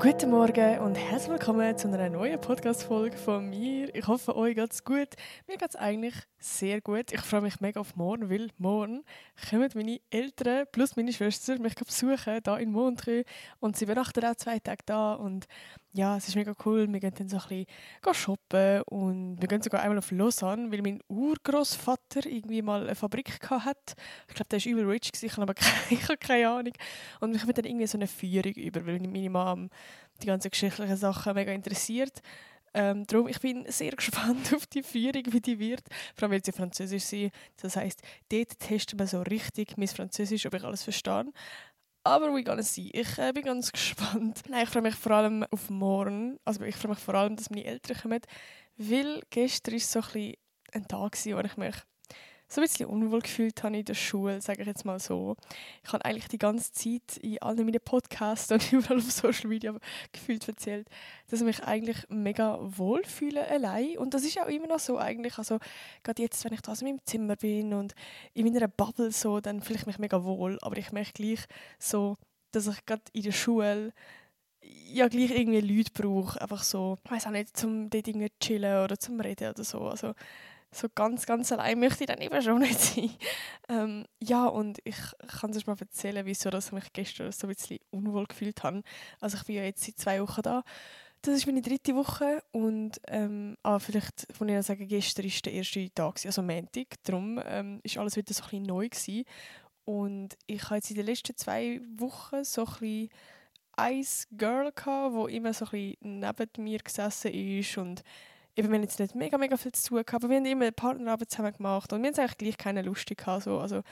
Guten Morgen und herzlich willkommen zu einer neuen Podcast-Folge von mir. Ich hoffe, euch geht's gut. Mir geht's eigentlich sehr gut. Ich freue mich mega auf morgen, weil morgen kommen meine Eltern plus meine Schwester mich besuchen hier in Montreux und sie übernachten auch zwei Tage da und ja, es ist mega cool. Wir gehen dann so ein bisschen shoppen und wir gehen sogar einmal auf Lausanne, weil mein Urgroßvater irgendwie mal eine Fabrik hat. Ich glaube, der war übel rich, ich habe aber keine, ich habe keine Ahnung. Und mich wird dann irgendwie so eine Führung über, weil meine Mom die ganzen geschichtlichen Sachen mega interessiert. Ähm, darum, ich bin sehr gespannt auf die Führung, wie die wird. Vor allem, weil sie Französisch sind. Das heisst, dort testen wir so richtig mein Französisch, ob ich alles verstehe. Aber we gonna see. Ich äh, bin ganz gespannt. Nein, ich freue mich vor allem auf morgen. Also ich freue mich vor allem, dass meine Eltern kommen. Weil gestern war so ein, ein Tag, wo ich mich so ein bisschen unwohl gefühlt habe in der Schule, sage ich jetzt mal so. Ich habe eigentlich die ganze Zeit in allen meinen Podcasts und überall auf Social Media gefühlt erzählt, dass ich mich eigentlich mega wohl fühle allein. Und das ist auch immer noch so eigentlich. Also gerade jetzt, wenn ich da in meinem Zimmer bin und in meiner Bubble so, dann fühle ich mich mega wohl. Aber ich merke gleich so, dass ich gerade in der Schule ja gleich irgendwie Leute brauche, einfach so, ich weiß auch nicht, zum dort irgendwie chillen oder zum reden oder so. Also so ganz, ganz allein möchte ich dann eben schon nicht sein. Ähm, ja, und ich kann es mal erzählen, wieso ich mich gestern so ein bisschen unwohl gefühlt habe. Also ich bin ja jetzt seit zwei Wochen da. Das ist meine dritte Woche und ähm, ah, vielleicht von Ihnen sagen, gestern war der erste Tag, also Montag. Darum ähm, alles wieder so ein bisschen neu gewesen. Und ich habe jetzt in den letzten zwei Wochen so ein bisschen ein Girl wo immer so ein bisschen neben mir gesessen ist und wir haben jetzt nicht mega, mega viel zu tun gehabt, aber wir haben immer eine Partnerarbeit zusammen gemacht und wir haben eigentlich gleich keine Lust gehabt. So. Also,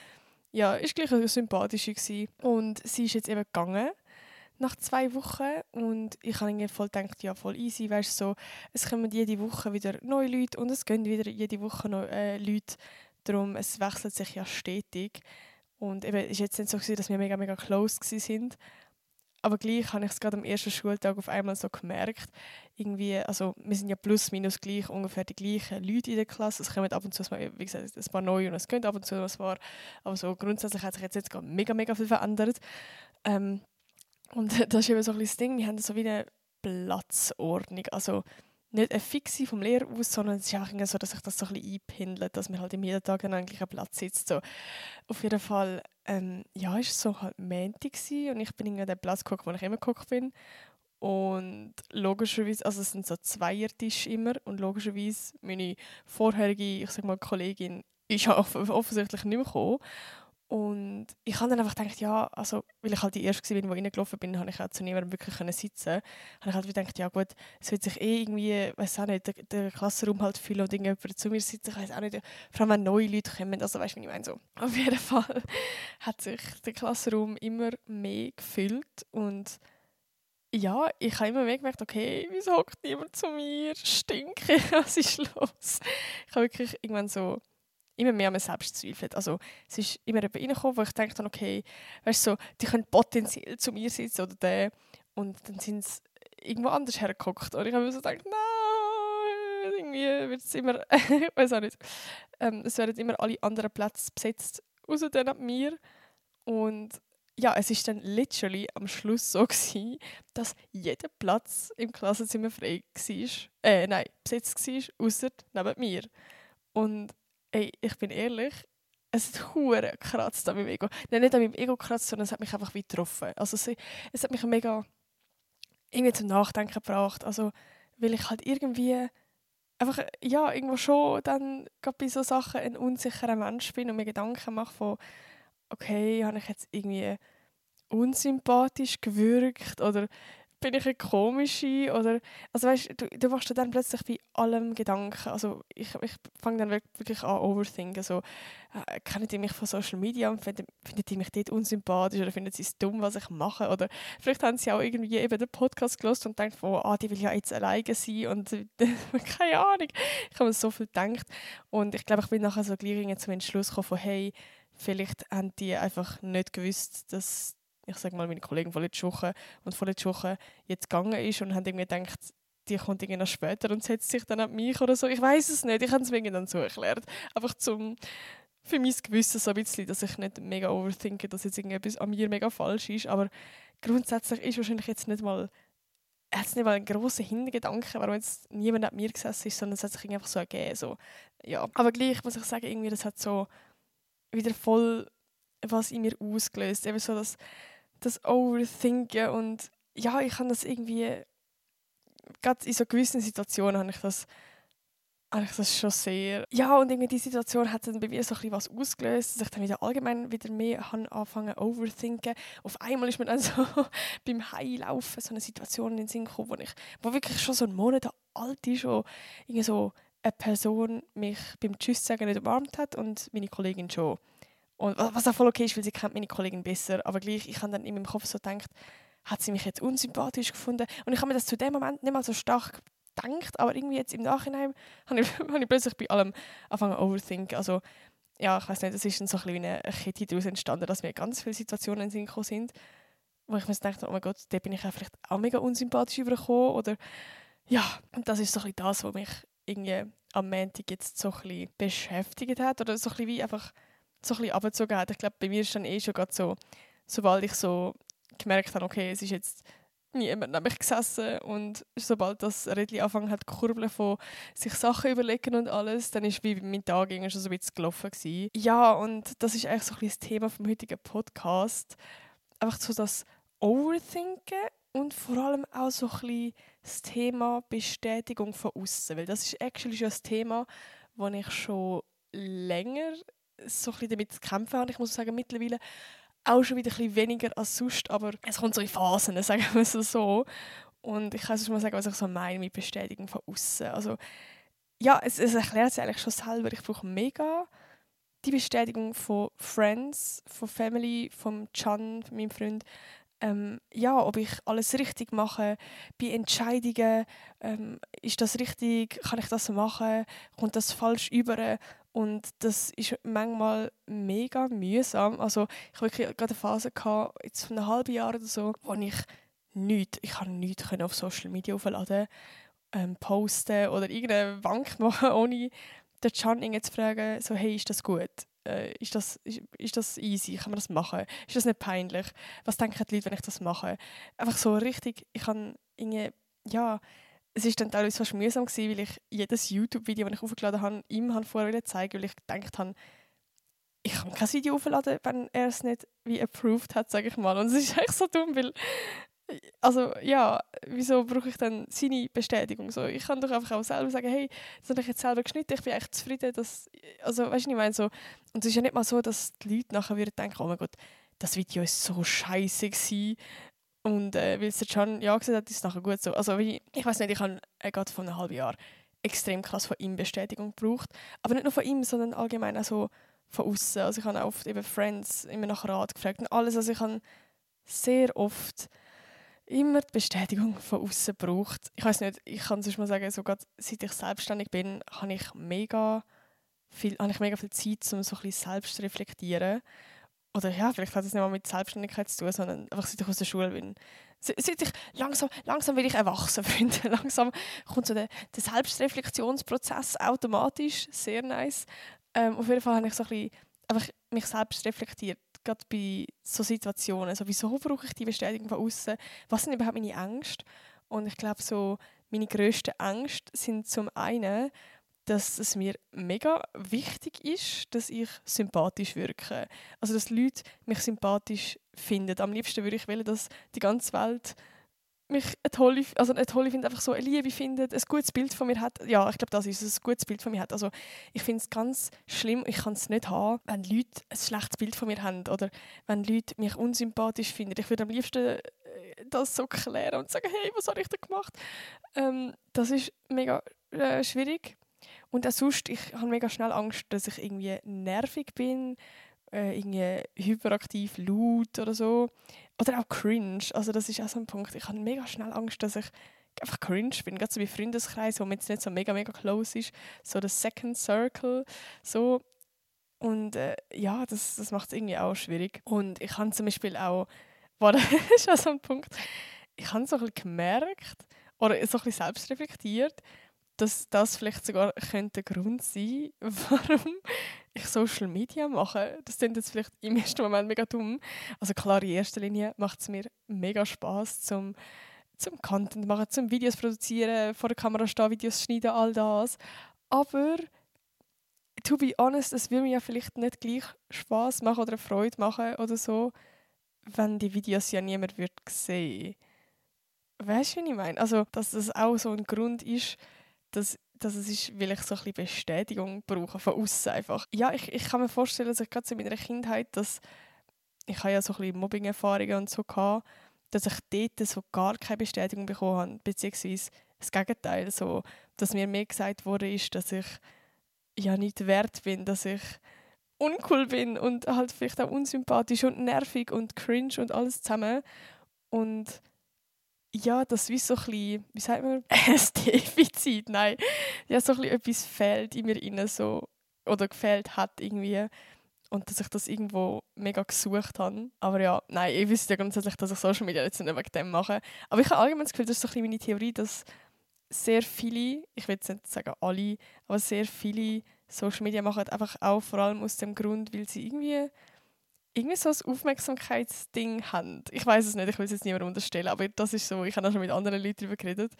ja, ist gleich eine sympathische gewesen. Und sie ist jetzt eben gegangen nach zwei Wochen und ich habe irgendwie voll gedacht, ja, voll easy, weißt so, es kommen jede Woche wieder neue Leute und es gehen wieder jede Woche neue äh, Leute, darum, es wechselt sich ja stetig und eben, es ist jetzt nicht so gewesen, dass wir mega, mega close sind, aber gleich habe ich es gerade am ersten Schultag auf einmal so gemerkt, irgendwie, also wir sind ja plus minus gleich ungefähr die gleichen Leute in der Klasse. Es kommen ab und zu, wie gesagt, ein paar neue und es gehen ab und zu ein paar. Aber so grundsätzlich hat sich jetzt, jetzt mega, mega viel verändert. Ähm, und das ist eben so ein das Ding, wir haben so wie eine Platzordnung. Also nicht eine fixe vom Lehrer aus, sondern es ist auch so, dass sich das so ein bisschen einpendelt, dass man halt im jeden Tag an einem Platz sitzt. So. Auf jeden Fall, ähm, ja, es so halt Montag und ich bin in den Platz geguckt, wo ich immer geguckt bin. Und logischerweise, also es sind so Zweiertische immer und logischerweise meine vorherige, ich sag mal, Kollegin ist offensichtlich nicht mehr gekommen. Und ich habe dann einfach gedacht, ja, also, weil ich halt die Erste war, die reingelaufen bin, habe ich auch zu niemandem wirklich sitzen Habe ich halt gedacht, ja gut, es wird sich eh irgendwie, weiß auch nicht, der, der Klassenraum halt füllen und irgendjemand zu mir sitzen, ich weiß auch nicht, vor allem wenn neue Leute kommen, also weißt du, ich meine, so. Auf jeden Fall hat sich der Klassenraum immer mehr gefüllt und ja, ich habe immer mehr gemerkt, okay, wieso hockt niemand zu mir, stinke, was ist los? Ich habe wirklich irgendwann so immer mehr an mir selbst zweifelt. Also es ist immer jemand reingekommen, wo ich dachte, okay, weißt du, so, die können potenziell zu mir sitzen oder der. Und dann sind sie irgendwo anders hergeguckt. Und ich habe mir so gedacht, nein, irgendwie wird es immer, ich weiß auch nicht, ähm, es werden immer alle anderen Plätze besetzt, außer dann ab mir. Und ja, es ist dann literally am Schluss so gewesen, dass jeder Platz im Klassenzimmer frei war, äh, nein, besetzt war, außer neben mir. Und ey, ich bin ehrlich, es hat hure gekratzt an meinem Ego. Nein, nicht an meinem Ego gekratzt, sondern es hat mich einfach wie getroffen. Also es, es hat mich mega irgendwie zum Nachdenken gebracht. Also, weil ich halt irgendwie einfach, ja, irgendwo schon dann gerade bei so Sachen ein unsicherer Mensch bin und mir Gedanken mache von, okay, habe ich jetzt irgendwie unsympathisch gewirkt oder bin ich eine komische oder also weißt du, du machst dir dann plötzlich bei allem Gedanken. Also ich, ich fange dann wirklich an overthinken. So äh, kennen die mich von Social Media? Und finden, finden die mich dort unsympathisch oder finden sie es dumm was ich mache? Oder vielleicht haben sie auch irgendwie eben den Podcast gelost und denken von ah die will ja jetzt alleine sein und keine Ahnung. Ich habe mir so viel gedacht. Und ich glaube ich bin nachher so gleich zum Entschluss gekommen von hey vielleicht haben die einfach nicht gewusst dass ich sage mal, meine Kollegen von letzter Woche und von letzter Woche jetzt gegangen ist und haben irgendwie gedacht, die kommt irgendwie noch später und setzt sich dann an mich oder so. Ich weiß es nicht, ich habe es mir dann so erklärt. Einfach zum für mein Gewissen so ein bisschen, dass ich nicht mega overthinke, dass jetzt irgendetwas an mir mega falsch ist, aber grundsätzlich ist wahrscheinlich jetzt nicht mal hat nicht mal einen grossen Hintergedanken, warum jetzt niemand neben mir gesessen ist, sondern es hat sich einfach so ergeben. So. Ja. Aber gleich muss ich sagen, irgendwie, das hat so wieder voll was in mir ausgelöst. Eben so das, das Overthinken und ja, ich habe das irgendwie, gerade in so gewissen Situationen habe ich das eigentlich das schon sehr. Ja, und irgendwie die Situation hat dann bei mir so ein was ausgelöst, dass ich dann wieder allgemein wieder mehr anfangen overthinken. Auf einmal ist mir dann so beim Heilaufen so eine Situation in den Sinn gekommen, wo, ich, wo wirklich schon so einen Monat alt ist, wo irgendwie so eine Person mich beim Tschüss sagen nicht umarmt hat und meine Kollegin schon. Und was auch voll okay ist, weil sie kennt meine Kollegin besser, aber gleich, ich habe dann in meinem Kopf so gedacht, hat sie mich jetzt unsympathisch gefunden? Und ich habe mir das zu dem Moment nicht mal so stark gedacht, aber irgendwie jetzt im Nachhinein habe ich, habe ich plötzlich bei allem angefangen overthinken. Also ja, ich weiß nicht, es ist dann so ein bisschen eine Kette daraus entstanden, dass mir ganz viele Situationen in Sinn sind, wo ich mir dachte, oh mein Gott, da bin ich ja vielleicht auch mega unsympathisch übergekommen oder ja, und das ist so ein das, was mich irgendwie am Montag jetzt so ein beschäftigt hat oder so ein bisschen wie einfach so ein bisschen abgezogen hat. Ich glaube, bei mir ist dann eh schon gerade so, sobald ich so gemerkt habe, okay, es ist jetzt niemand neben mich gesessen und sobald das Rädchen angefangen hat kurbeln von sich Sachen überlegen und alles, dann ist wie mein Tag schon so ein bisschen gelaufen gewesen. Ja, und das ist eigentlich so ein bisschen das Thema vom heutigen Podcast. Einfach so das Overthinken und vor allem auch so ein bisschen das Thema Bestätigung von außen, weil das ist actually schon ein Thema, das ich schon länger so ein damit zu kämpfen habe. Ich muss sagen, mittlerweile auch schon wieder ein bisschen weniger als sonst, aber es kommt so in Phasen, sagen wir es so. Und ich kann es mal sagen, was ich so meine mit Bestätigung von außen. Also ja, es, es erklärt sich eigentlich schon selber. Ich brauche mega die Bestätigung von Friends, von Family, von Chan, meinem Freund. Ähm, ja, ob ich alles richtig mache, bei Entscheidungen, ähm, ist das richtig, kann ich das machen, kommt das falsch über und das ist manchmal mega mühsam. Also ich hatte wirklich gerade eine Phase, gehabt, jetzt von einem halben Jahr oder so, wo ich nichts, ich kann nichts auf Social Media aufladen, ähm, posten oder irgendeine Wank machen, ohne den Chan zu fragen, so hey, ist das gut? Äh, ist, das, ist, ist das easy? Kann man das machen? Ist das nicht peinlich? Was denken die Leute, wenn ich das mache? Einfach so richtig, ich kann irgendwie, ja, es war dann teilweise fast mühsam gewesen, weil ich jedes YouTube-Video, das ich aufgeladen habe, ihm habe vorher zeigen weil ich gedacht habe, ich kann kein Video aufladen, wenn er es nicht wie approved hat, sage ich mal. Und es ist echt so dumm, weil also ja, wieso brauche ich dann seine Bestätigung? So, ich kann doch einfach auch selber sagen, hey, das habe ich jetzt selber geschnitten, ich bin echt zufrieden. Dass, also, weißt du, ich meine so, und es ist ja nicht mal so, dass die Leute nachher wieder denken, oh mein Gott, das Video ist so scheiße gewesen. Und äh, weil es der Can ja gesagt hat, ist es nachher gut so. Also wie, ich weiß nicht, ich habe äh, gerade vor einem halben Jahr extrem krass von ihm Bestätigung gebraucht. Aber nicht nur von ihm, sondern allgemein auch so von außen. Also ich habe auch oft eben Friends immer nach Rat gefragt und alles. Also ich habe sehr oft immer die Bestätigung von außen gebraucht. Ich weiß nicht, ich kann sonst mal sagen, so seit ich selbstständig bin, habe ich mega viel, habe ich mega viel Zeit, um so ein bisschen selbst zu reflektieren oder ja, vielleicht hat es nicht mal mit Selbstständigkeit zu tun, sondern einfach seit ich aus der Schule bin. Seit ich langsam, langsam will ich erwachsen, Freunde. Langsam kommt so der, der Selbstreflexionsprozess automatisch, sehr nice. Ähm, auf jeden Fall habe ich so ein bisschen einfach mich selbst reflektiert, gerade bei so Situationen. Also, wieso brauche ich die Bestätigung von außen? Was sind überhaupt meine Ängste? Und ich glaube, so meine grössten Ängste sind zum einen, dass es mir mega wichtig ist, dass ich sympathisch wirke. Also, dass Leute mich sympathisch finden. Am liebsten würde ich wollen, dass die ganze Welt mich eine tolle, also eine tolle findet, einfach so eine Liebe findet, ein gutes Bild von mir hat. Ja, ich glaube, das ist es, ein gutes Bild von mir hat. Also ich finde es ganz schlimm, ich kann es nicht haben, wenn Leute ein schlechtes Bild von mir haben oder wenn Leute mich unsympathisch finden. Ich würde am liebsten äh, das so klären und sagen, hey, was habe ich da gemacht? Ähm, das ist mega äh, schwierig. Und auch sonst, ich habe mega schnell Angst, dass ich irgendwie nervig bin, äh, irgendwie hyperaktiv, laut oder so. Oder auch cringe. Also das ist auch so ein Punkt. Ich habe mega schnell Angst, dass ich einfach cringe bin. Gerade so wie Freundeskreis, wo man jetzt nicht so mega, mega close ist. So das Second Circle. So. Und äh, ja, das, das macht es irgendwie auch schwierig. Und ich habe zum Beispiel auch, war das ist auch so ein Punkt, ich habe so ein bisschen gemerkt, oder so ein bisschen selbst reflektiert, dass das vielleicht sogar könnte der Grund sein warum ich Social Media mache. Das klingt jetzt vielleicht im ersten Moment mega dumm. Also klar, in erster Linie macht es mir mega Spaß, zum zum Content machen, zum Videos produzieren, vor der Kamera stehen, Videos schneiden, all das. Aber to be honest, es würde mir ja vielleicht nicht gleich Spaß machen oder Freude machen oder so, wenn die Videos ja niemand wird sehen. Weißt du, wie ich meine? Also, dass das auch so ein Grund ist, dass, dass es ist, weil ich so ein bisschen Bestätigung brauche von außen einfach. Ja, ich, ich kann mir vorstellen, dass ich gerade in meiner Kindheit, dass ich habe ja so ein bisschen Mobbing-Erfahrungen und so gehabt, dass ich dort so gar keine Bestätigung bekommen habe, beziehungsweise das Gegenteil, so, dass mir mehr gesagt wurde, ist, dass ich ja nicht wert bin, dass ich uncool bin und halt vielleicht auch unsympathisch und nervig und cringe und alles zusammen. Und ja, das wie so ein bisschen, wie sagt man, ein Defizit, nein, ja, so ein bisschen etwas fehlt in mir innen so, oder gefehlt hat irgendwie und dass ich das irgendwo mega gesucht habe. Aber ja, nein, ich wüsste ja grundsätzlich, dass ich Social Media jetzt nicht wegen dem mache. Aber ich habe allgemein das Gefühl, das ist so ein bisschen meine Theorie, dass sehr viele, ich will jetzt nicht sagen alle, aber sehr viele Social Media machen einfach auch vor allem aus dem Grund, weil sie irgendwie irgendwie so ein Aufmerksamkeitsding haben. Ich weiß es nicht, ich will es jetzt niemandem unterstellen, aber das ist so, ich habe auch schon mit anderen Leuten darüber geredet,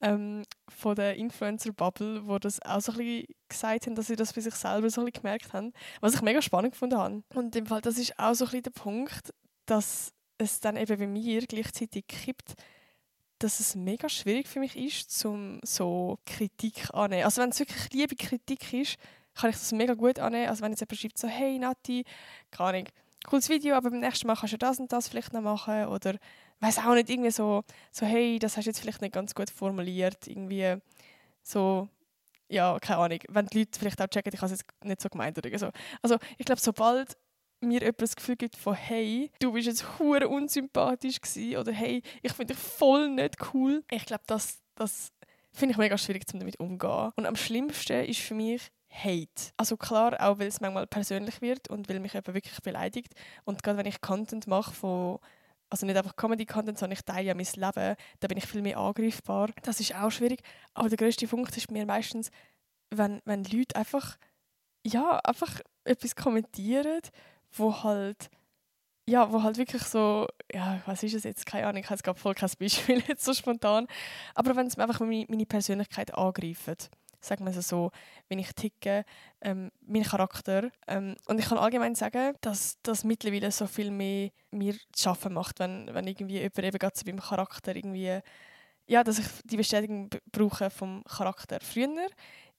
ähm, von der Influencer-Bubble, wo das auch so ein bisschen gesagt haben, dass sie das für sich selber so ein bisschen gemerkt haben, was ich mega spannend gefunden habe. Und im Fall, das ist auch so ein bisschen der Punkt, dass es dann eben bei mir gleichzeitig kippt, dass es mega schwierig für mich ist, zum so Kritik annehmen. Also wenn es wirklich liebe Kritik ist, kann ich das mega gut annehmen. Also wenn jetzt jemand schreibt so, hey Nati, keine Ahnung, cooles Video, aber beim nächsten Mal kannst du das und das vielleicht noch machen oder weiß auch nicht, irgendwie so, so, hey, das hast du jetzt vielleicht nicht ganz gut formuliert, irgendwie so, ja, keine Ahnung, wenn die Leute vielleicht auch checken, ich habe es jetzt nicht so gemeint oder so. Also ich glaube, sobald mir jemand das Gefühl gibt von hey, du bist jetzt hure unsympathisch gewesen, oder hey, ich finde dich voll nicht cool. Ich glaube, das, das finde ich mega schwierig, damit umzugehen. Und am schlimmsten ist für mich Hate. Also klar, auch weil es manchmal persönlich wird und weil mich jemand wirklich beleidigt. Und gerade wenn ich Content mache von also nicht einfach Comedy-Content, sondern ich teile ja mein Leben, da bin ich viel mehr angreifbar. Das ist auch schwierig. Aber der größte Punkt ist mir meistens, wenn, wenn Leute einfach, ja, einfach etwas kommentieren, wo halt, ja, wo halt wirklich so, ja, was ist es jetzt? Keine Ahnung, ich habe jetzt gerade voll kein Beispiel jetzt so spontan. Aber wenn es einfach meine, meine Persönlichkeit angreift, sagen wir es so, wenn ich ticke, ähm, mein Charakter. Ähm, und ich kann allgemein sagen, dass das mittlerweile so viel mehr mir zu schaffen macht, wenn, wenn irgendwie jemand eben gerade so beim Charakter irgendwie, ja, dass ich die Bestätigung brauche vom Charakter. Früher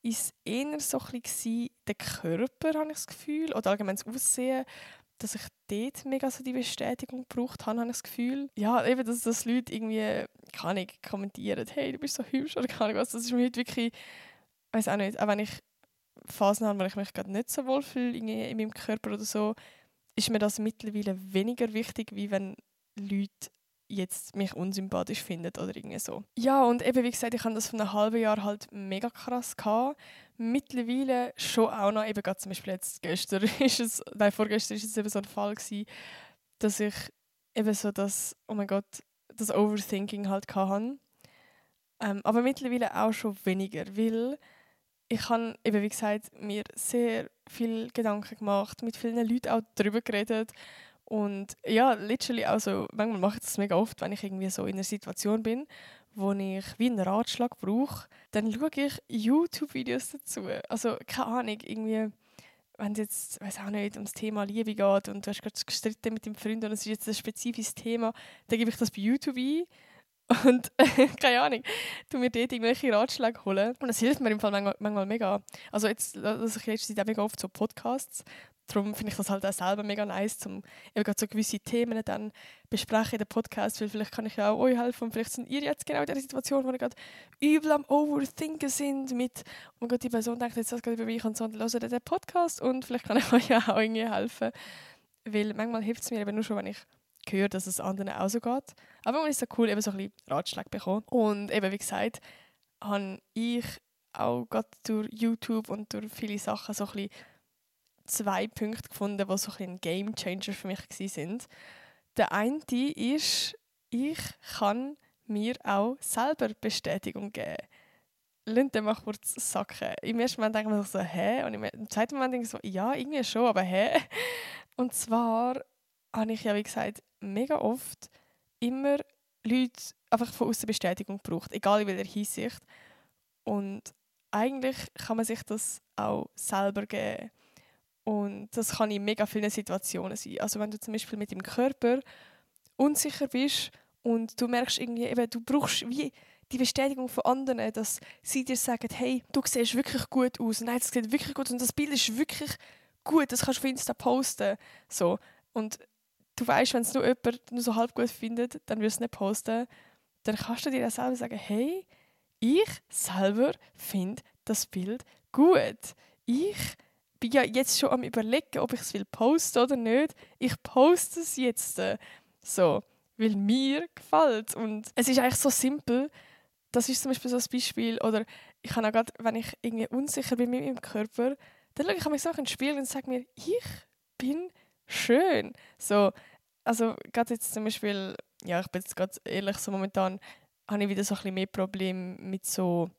es eher so ein bisschen der Körper, habe ich das Gefühl, oder allgemein das Aussehen, dass ich dort mega so die Bestätigung gebraucht habe, habe ich das Gefühl. Ja, eben, dass, dass Leute irgendwie, kann ich kommentieren, hey, du bist so hübsch oder keine was. Das ist mir heute wirklich weiß auch nicht, auch wenn ich Phasen habe, wo ich mich gerade nicht so wohl fühle in, in meinem Körper oder so, ist mir das mittlerweile weniger wichtig, wie wenn Leute jetzt mich unsympathisch finden oder irgendwie so. Ja, und eben wie gesagt, ich hatte das von einem halben Jahr halt mega krass gehabt. Mittlerweile schon auch noch, eben gerade zum Beispiel jetzt gestern ist es, nein, vorgestern ist es eben so ein Fall gewesen, dass ich eben so das, oh mein Gott, das Overthinking halt hatte. Ähm, aber mittlerweile auch schon weniger, weil ich habe eben, wie gesagt, mir sehr viel Gedanken gemacht, mit vielen Leuten auch darüber geredet. Und ja, literally auch so, manchmal mache ich das mega oft, wenn ich irgendwie so in einer Situation bin, wo ich wie einen Ratschlag brauche, dann schaue ich YouTube-Videos dazu. Also keine Ahnung, irgendwie, wenn es jetzt, weiß auch nicht, ums Thema Liebe geht und du hast gerade gestritten mit deinem Freund und es ist jetzt ein spezifisches Thema, dann gebe ich das bei YouTube ein und keine Ahnung, du mir dort irgendwelche Ratschläge holen. Und das hilft mir im Fall manchmal, manchmal mega. Also jetzt lasse ich jetzt mega oft so Podcasts. Darum finde ich das halt auch selber mega nice, um eben so gewisse Themen dann besprechen in den Podcast, weil vielleicht kann ich ja auch euch helfen und vielleicht sind ihr jetzt genau in der Situation, wo ihr gerade übel am Overthinken sind mit, mein Gott, die Person denkt jetzt das gerade über mich und so, und hört den Podcast und vielleicht kann ich euch ja auch irgendwie helfen. Weil manchmal hilft es mir eben nur schon, wenn ich gehört, dass es anderen auch so geht. Aber man ist so cool, eben so ein bisschen Ratschläge bekommen. Und eben, wie gesagt, habe ich auch gerade durch YouTube und durch viele Sachen so ein bisschen zwei Punkte gefunden, die so ein, ein Game Changer für mich sind. Der eine ist, ich kann mir auch selber Bestätigung geben. Lass den mal kurz sacken. Im ersten Moment denke ich mir so, hä? Und im zweiten Moment denke ich so, ja, irgendwie schon, aber hä? Und zwar habe ich ja, wie gesagt, mega oft immer Leute, einfach von außen Bestätigung braucht, egal in welcher Hinsicht. Und eigentlich kann man sich das auch selber geben. Und das kann in mega vielen Situationen sein. Also wenn du zum Beispiel mit dem Körper unsicher bist und du merkst irgendwie, eben, du brauchst wie die Bestätigung von anderen, dass sie dir sagen, hey, du siehst wirklich gut aus, nein, das sieht wirklich gut aus und das Bild ist wirklich gut, das kannst du auf Insta posten. So. Und du weißt, wenn es nur jemand nur so halb gut findet, dann wirst du es nicht posten. Dann kannst du dir auch selber sagen, hey, ich selber finde das Bild gut. Ich bin ja jetzt schon am überlegen, ob ich es will posten oder nicht. Ich poste es jetzt. So, weil mir gefällt. Und es ist eigentlich so simpel. Das ist zum Beispiel so ein Beispiel. Oder ich kann auch gerade, wenn ich irgendwie unsicher bin mit meinem Körper, dann schaue ich mich so in den Spiegel und sage mir, ich bin schön. So, also gerade jetzt zum Beispiel, ja, ich bin jetzt gerade ehrlich, so momentan habe ich wieder so ein bisschen mehr Probleme mit so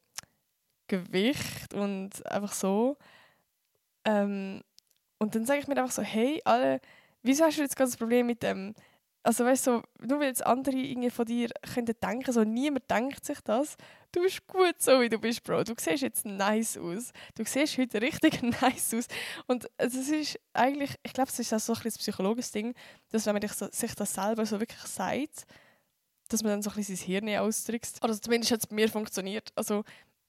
Gewicht und einfach so. Ähm, und dann sage ich mir einfach so, hey, alle, wieso hast du jetzt gerade das Problem mit dem, also weißt so, nur weil andere irgendwie von dir könnten denken, so niemand denkt sich das, du bist gut so, wie du bist, Bro. Du siehst jetzt nice aus. Du siehst heute richtig nice aus. Und es ist eigentlich, ich glaube, es ist auch so ein bisschen psychologisches Ding, dass wenn man sich das selber so wirklich sagt, dass man dann so ein bisschen sein Hirn ausdrückt. Oder zumindest hat es bei mir funktioniert. Also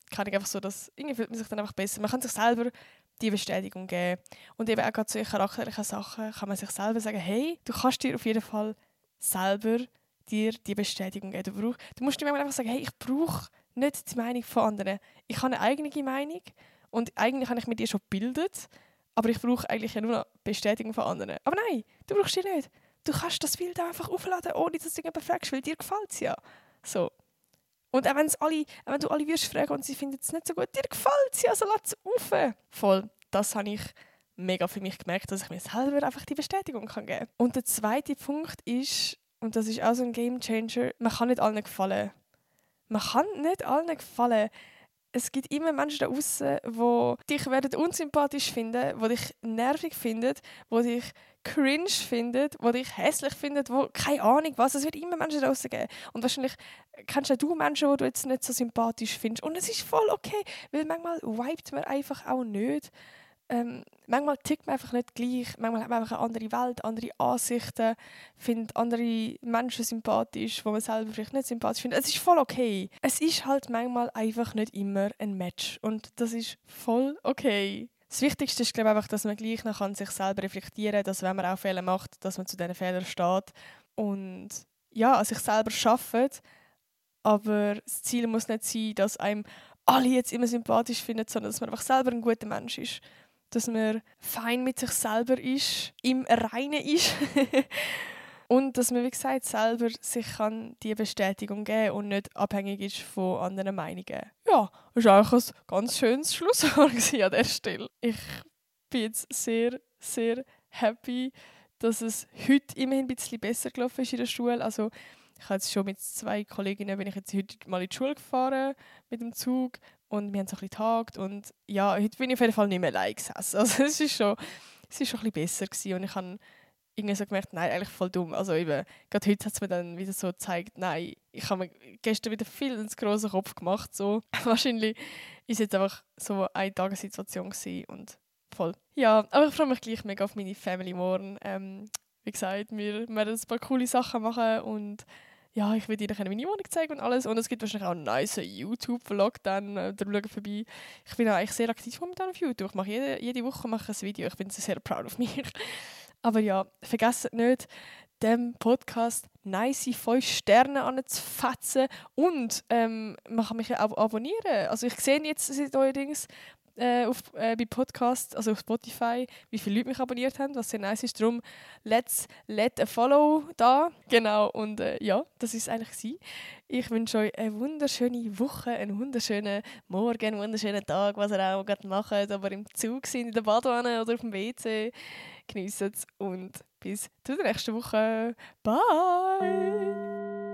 kann ich einfach so, dass irgendwie fühlt man sich dann einfach besser. Man kann sich selber die Bestätigung geben. Und eben auch gerade solche charakterlichen Sachen kann man sich selber sagen, hey, du kannst dir auf jeden Fall selber dir die Bestätigung geben. Du, brauch, du musst dir einfach sagen, hey, ich brauche nicht die Meinung von anderen. Ich habe eine eigene Meinung und eigentlich habe ich mir die schon gebildet, aber ich brauche eigentlich nur noch Bestätigung von anderen. Aber nein, du brauchst die nicht. Du kannst das Bild einfach aufladen, ohne dass du jemanden fragst, weil dir gefällt es ja. So. Und auch, alle, wenn du alle wirst fragen und sie finden es nicht so gut, dir gefällt es ja, also lass es auf. Voll. Das habe ich mega für mich gemerkt, dass ich mir selber einfach die Bestätigung kann geben kann. Und der zweite Punkt ist, und das ist auch so ein Game Changer, man kann nicht allen gefallen. Man kann nicht allen gefallen. Es gibt immer Menschen da draußen, die dich werden unsympathisch finden, die dich nervig finden, die dich cringe finden, die dich hässlich finden, die keine Ahnung was. Es wird immer Menschen da geben. Und wahrscheinlich kennst du Menschen, die du jetzt nicht so sympathisch findest. Und es ist voll okay, weil manchmal vibet man einfach auch nicht ähm, manchmal tickt man einfach nicht gleich. Manchmal hat man einfach eine andere Welt, andere Ansichten, findet andere Menschen sympathisch, wo man selber vielleicht nicht sympathisch findet. Es ist voll okay. Es ist halt manchmal einfach nicht immer ein Match. Und das ist voll okay. Das Wichtigste ist, glaube ich, einfach, dass man gleich noch an sich selber reflektieren kann, dass wenn man auch Fehler macht, dass man zu diesen Fehlern steht. Und ja, an sich selber arbeitet. Aber das Ziel muss nicht sein, dass einem alle jetzt immer sympathisch finden, sondern dass man einfach selber ein guter Mensch ist dass man fein mit sich selber ist, im Reinen ist. und dass man, wie gesagt, selber sich kann die Bestätigung geben und nicht abhängig ist von anderen Meinungen. Ja, das war auch ein ganz schönes Schlusswort an der Stelle. Ich bin jetzt sehr, sehr happy, dass es heute immerhin ein bisschen besser gelaufen ist in der Schule. Also ich habe jetzt schon mit zwei Kolleginnen bin ich jetzt heute mal in die Schule gefahren mit dem Zug und wir haben so ein bisschen getagt und ja, heute bin ich auf jeden Fall nicht mehr allein gesessen. Also es ist schon, es ist schon ein bisschen besser und ich habe irgendwie so gemerkt, nein, eigentlich voll dumm. Also eben, gerade heute hat es mir dann wieder so gezeigt, nein, ich habe mir gestern wieder viel ins großen Kopf gemacht. So. Wahrscheinlich ist jetzt einfach so eine Tagessituation gewesen und voll. Ja, aber ich freue mich gleich mega auf meine Family morgen. Ähm, wie gesagt, wir werden ein paar coole Sachen machen und ja, ich will dir meine Wohnung zeigen und alles. Und es gibt wahrscheinlich auch einen nice YouTube-Vlog dann, äh, schauen vorbei. Ich bin eigentlich sehr aktiv momentan auf YouTube. Ich mache jede, jede Woche mache ein Video. Ich bin sehr proud of mich. Aber ja, vergesst nicht, dem Podcast nice 5 Sterne anzufetzen und ähm, man kann mich auch abonnieren. Also ich sehe jetzt neuerdings äh, auf, äh, bei Podcast, also auf Spotify, wie viele Leute mich abonniert haben, was sehr nice ist. Darum, let's let a follow da. Genau, und äh, ja, das ist eigentlich. Ich wünsche euch eine wunderschöne Woche, einen wunderschönen Morgen, einen wunderschönen Tag, was ihr auch gerade macht, aber im Zug sind, in der Badewanne oder auf dem WC. Genießt es und bis zur nächsten Woche. Bye!